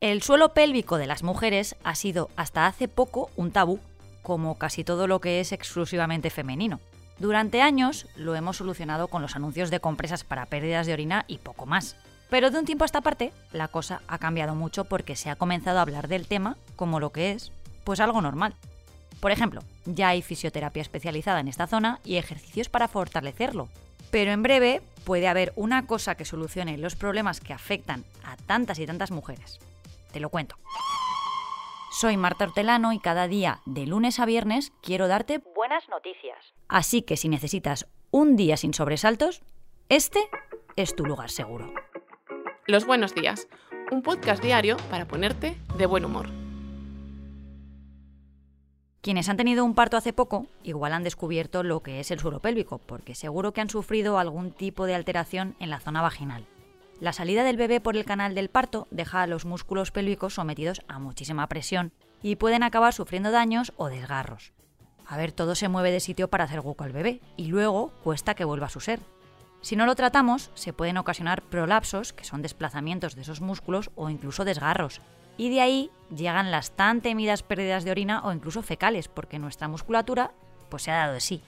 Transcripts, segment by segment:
El suelo pélvico de las mujeres ha sido hasta hace poco un tabú, como casi todo lo que es exclusivamente femenino. Durante años lo hemos solucionado con los anuncios de compresas para pérdidas de orina y poco más. Pero de un tiempo a esta parte, la cosa ha cambiado mucho porque se ha comenzado a hablar del tema como lo que es, pues algo normal. Por ejemplo, ya hay fisioterapia especializada en esta zona y ejercicios para fortalecerlo. Pero en breve puede haber una cosa que solucione los problemas que afectan a tantas y tantas mujeres. Te lo cuento. Soy Marta Hortelano y cada día, de lunes a viernes, quiero darte buenas noticias. Así que si necesitas un día sin sobresaltos, este es tu lugar seguro. Los buenos días, un podcast diario para ponerte de buen humor. Quienes han tenido un parto hace poco igual han descubierto lo que es el suelo pélvico, porque seguro que han sufrido algún tipo de alteración en la zona vaginal. La salida del bebé por el canal del parto deja a los músculos pélvicos sometidos a muchísima presión y pueden acabar sufriendo daños o desgarros. A ver, todo se mueve de sitio para hacer hueco al bebé y luego cuesta que vuelva a su ser. Si no lo tratamos, se pueden ocasionar prolapsos, que son desplazamientos de esos músculos o incluso desgarros. Y de ahí llegan las tan temidas pérdidas de orina o incluso fecales, porque nuestra musculatura pues se ha dado de sí.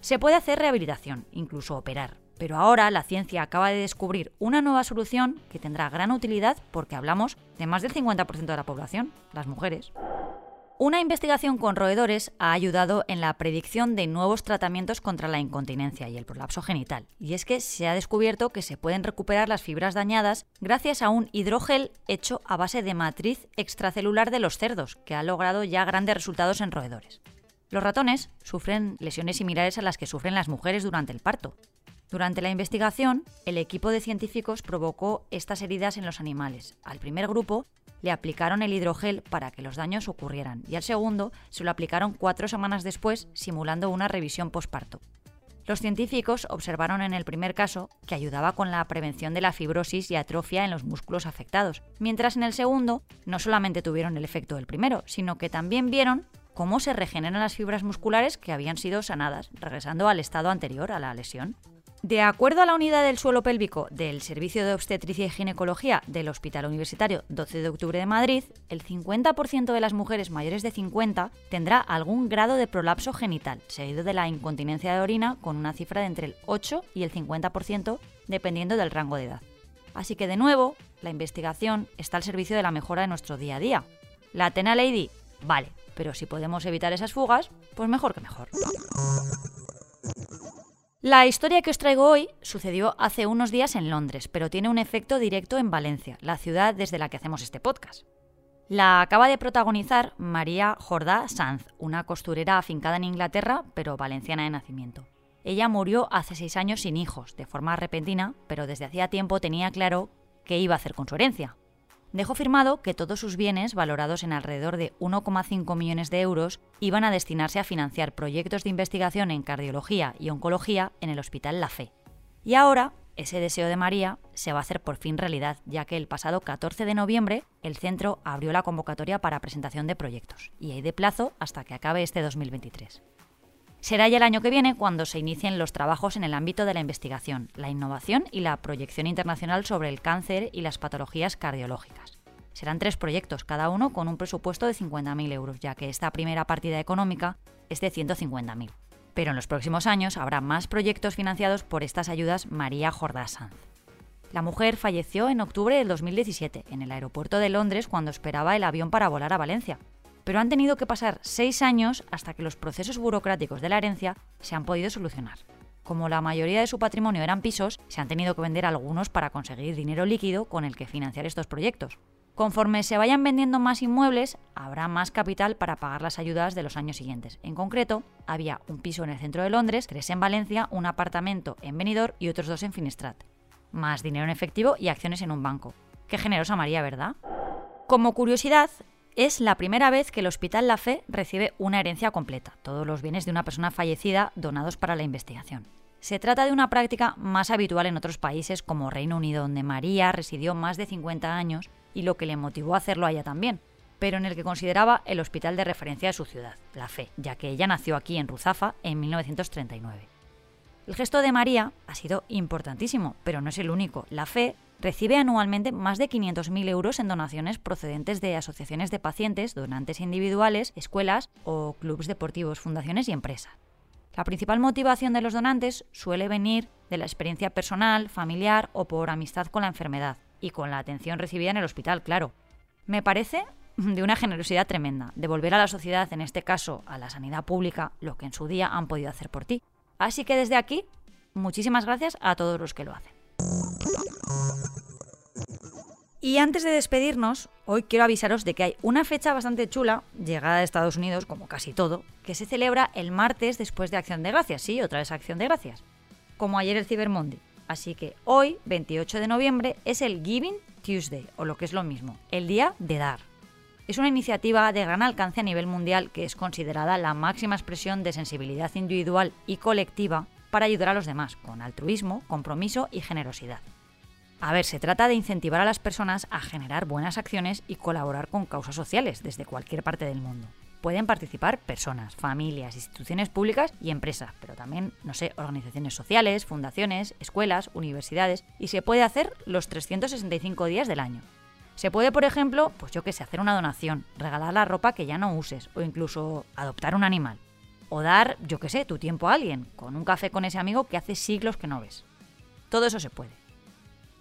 Se puede hacer rehabilitación, incluso operar, pero ahora la ciencia acaba de descubrir una nueva solución que tendrá gran utilidad porque hablamos de más del 50% de la población, las mujeres. Una investigación con roedores ha ayudado en la predicción de nuevos tratamientos contra la incontinencia y el prolapso genital. Y es que se ha descubierto que se pueden recuperar las fibras dañadas gracias a un hidrogel hecho a base de matriz extracelular de los cerdos, que ha logrado ya grandes resultados en roedores. Los ratones sufren lesiones similares a las que sufren las mujeres durante el parto, durante la investigación, el equipo de científicos provocó estas heridas en los animales. Al primer grupo le aplicaron el hidrogel para que los daños ocurrieran y al segundo se lo aplicaron cuatro semanas después, simulando una revisión posparto. Los científicos observaron en el primer caso que ayudaba con la prevención de la fibrosis y atrofia en los músculos afectados, mientras en el segundo no solamente tuvieron el efecto del primero, sino que también vieron cómo se regeneran las fibras musculares que habían sido sanadas, regresando al estado anterior a la lesión. De acuerdo a la unidad del suelo pélvico del Servicio de Obstetricia y Ginecología del Hospital Universitario 12 de Octubre de Madrid, el 50% de las mujeres mayores de 50 tendrá algún grado de prolapso genital, seguido de la incontinencia de orina con una cifra de entre el 8 y el 50% dependiendo del rango de edad. Así que de nuevo, la investigación está al servicio de la mejora de nuestro día a día. La Atena Lady, vale, pero si podemos evitar esas fugas, pues mejor que mejor. La historia que os traigo hoy sucedió hace unos días en Londres, pero tiene un efecto directo en Valencia, la ciudad desde la que hacemos este podcast. La acaba de protagonizar María Jordá Sanz, una costurera afincada en Inglaterra, pero valenciana de nacimiento. Ella murió hace seis años sin hijos, de forma repentina, pero desde hacía tiempo tenía claro qué iba a hacer con su herencia dejó firmado que todos sus bienes, valorados en alrededor de 1,5 millones de euros, iban a destinarse a financiar proyectos de investigación en cardiología y oncología en el Hospital La Fe. Y ahora, ese deseo de María se va a hacer por fin realidad, ya que el pasado 14 de noviembre el centro abrió la convocatoria para presentación de proyectos, y hay de plazo hasta que acabe este 2023. Será ya el año que viene cuando se inicien los trabajos en el ámbito de la investigación, la innovación y la proyección internacional sobre el cáncer y las patologías cardiológicas. Serán tres proyectos, cada uno con un presupuesto de 50.000 euros, ya que esta primera partida económica es de 150.000. Pero en los próximos años habrá más proyectos financiados por estas ayudas María Jordá Sanz. La mujer falleció en octubre del 2017 en el aeropuerto de Londres cuando esperaba el avión para volar a Valencia, pero han tenido que pasar seis años hasta que los procesos burocráticos de la herencia se han podido solucionar. Como la mayoría de su patrimonio eran pisos, se han tenido que vender algunos para conseguir dinero líquido con el que financiar estos proyectos. Conforme se vayan vendiendo más inmuebles, habrá más capital para pagar las ayudas de los años siguientes. En concreto, había un piso en el centro de Londres, tres en Valencia, un apartamento en Benidorm y otros dos en Finestrat. Más dinero en efectivo y acciones en un banco. Qué generosa María, ¿verdad? Como curiosidad, es la primera vez que el Hospital La Fe recibe una herencia completa, todos los bienes de una persona fallecida donados para la investigación. Se trata de una práctica más habitual en otros países como Reino Unido, donde María residió más de 50 años y lo que le motivó a hacerlo a ella también, pero en el que consideraba el hospital de referencia de su ciudad, La Fe, ya que ella nació aquí en Ruzafa en 1939. El gesto de María ha sido importantísimo, pero no es el único. La fe recibe anualmente más de 500.000 euros en donaciones procedentes de asociaciones de pacientes, donantes individuales, escuelas o clubes deportivos, fundaciones y empresas. La principal motivación de los donantes suele venir de la experiencia personal, familiar o por amistad con la enfermedad y con la atención recibida en el hospital, claro. Me parece de una generosidad tremenda, devolver a la sociedad, en este caso a la sanidad pública, lo que en su día han podido hacer por ti. Así que desde aquí, muchísimas gracias a todos los que lo hacen. Y antes de despedirnos, hoy quiero avisaros de que hay una fecha bastante chula, llegada de Estados Unidos, como casi todo, que se celebra el martes después de Acción de Gracias. Sí, otra vez Acción de Gracias. Como ayer el Cyber. Así que hoy, 28 de noviembre, es el Giving Tuesday, o lo que es lo mismo, el Día de Dar. Es una iniciativa de gran alcance a nivel mundial que es considerada la máxima expresión de sensibilidad individual y colectiva para ayudar a los demás, con altruismo, compromiso y generosidad. A ver, se trata de incentivar a las personas a generar buenas acciones y colaborar con causas sociales desde cualquier parte del mundo. Pueden participar personas, familias, instituciones públicas y empresas, pero también, no sé, organizaciones sociales, fundaciones, escuelas, universidades, y se puede hacer los 365 días del año. Se puede, por ejemplo, pues yo qué sé, hacer una donación, regalar la ropa que ya no uses o incluso adoptar un animal. O dar, yo qué sé, tu tiempo a alguien, con un café con ese amigo que hace siglos que no ves. Todo eso se puede.